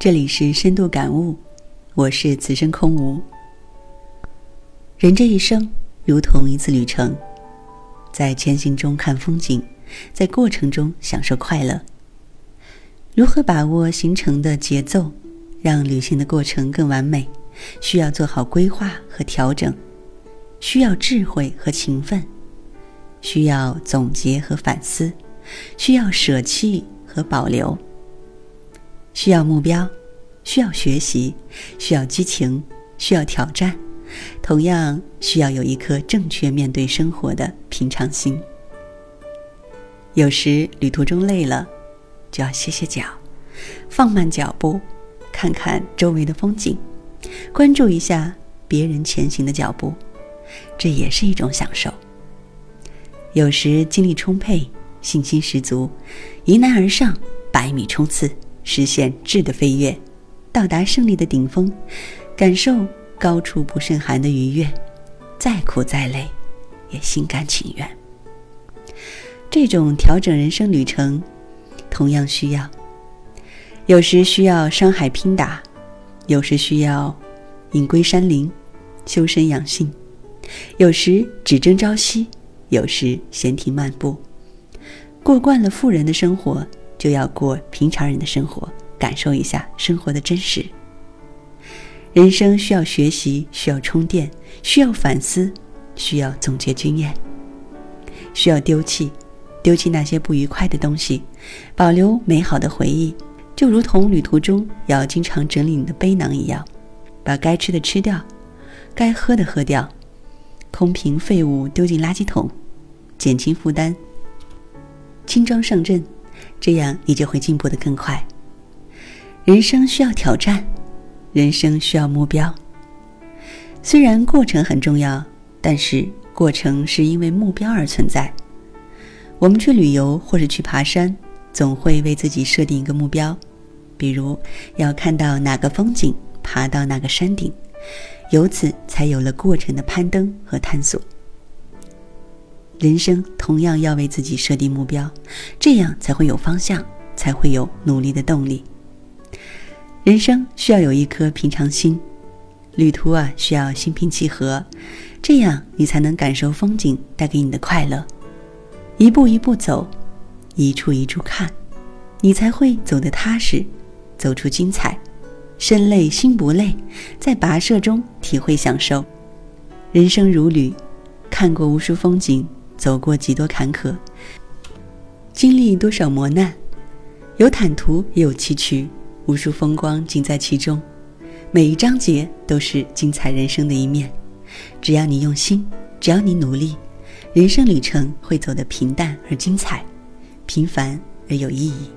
这里是深度感悟，我是此生空无。人这一生如同一次旅程，在前行中看风景，在过程中享受快乐。如何把握行程的节奏，让旅行的过程更完美？需要做好规划和调整，需要智慧和勤奋，需要总结和反思，需要舍弃和保留。需要目标，需要学习，需要激情，需要挑战，同样需要有一颗正确面对生活的平常心。有时旅途中累了，就要歇歇脚，放慢脚步，看看周围的风景，关注一下别人前行的脚步，这也是一种享受。有时精力充沛，信心十足，迎难而上，百米冲刺。实现质的飞跃，到达胜利的顶峰，感受高处不胜寒的愉悦，再苦再累，也心甘情愿。这种调整人生旅程，同样需要。有时需要山海拼打，有时需要隐归山林，修身养性；有时只争朝夕，有时闲庭漫步。过惯了富人的生活。就要过平常人的生活，感受一下生活的真实。人生需要学习，需要充电，需要反思，需要总结经验，需要丢弃，丢弃那些不愉快的东西，保留美好的回忆。就如同旅途中要经常整理你的背囊一样，把该吃的吃掉，该喝的喝掉，空瓶废物丢进垃圾桶，减轻负担，轻装上阵。这样你就会进步的更快。人生需要挑战，人生需要目标。虽然过程很重要，但是过程是因为目标而存在。我们去旅游或者去爬山，总会为自己设定一个目标，比如要看到哪个风景，爬到哪个山顶，由此才有了过程的攀登和探索。人生同样要为自己设定目标，这样才会有方向，才会有努力的动力。人生需要有一颗平常心，旅途啊需要心平气和，这样你才能感受风景带给你的快乐。一步一步走，一处一处看，你才会走得踏实，走出精彩。身累心不累，在跋涉中体会享受。人生如旅，看过无数风景。走过几多坎坷，经历多少磨难，有坦途也有崎岖，无数风光尽在其中。每一章节都是精彩人生的一面。只要你用心，只要你努力，人生旅程会走得平淡而精彩，平凡而有意义。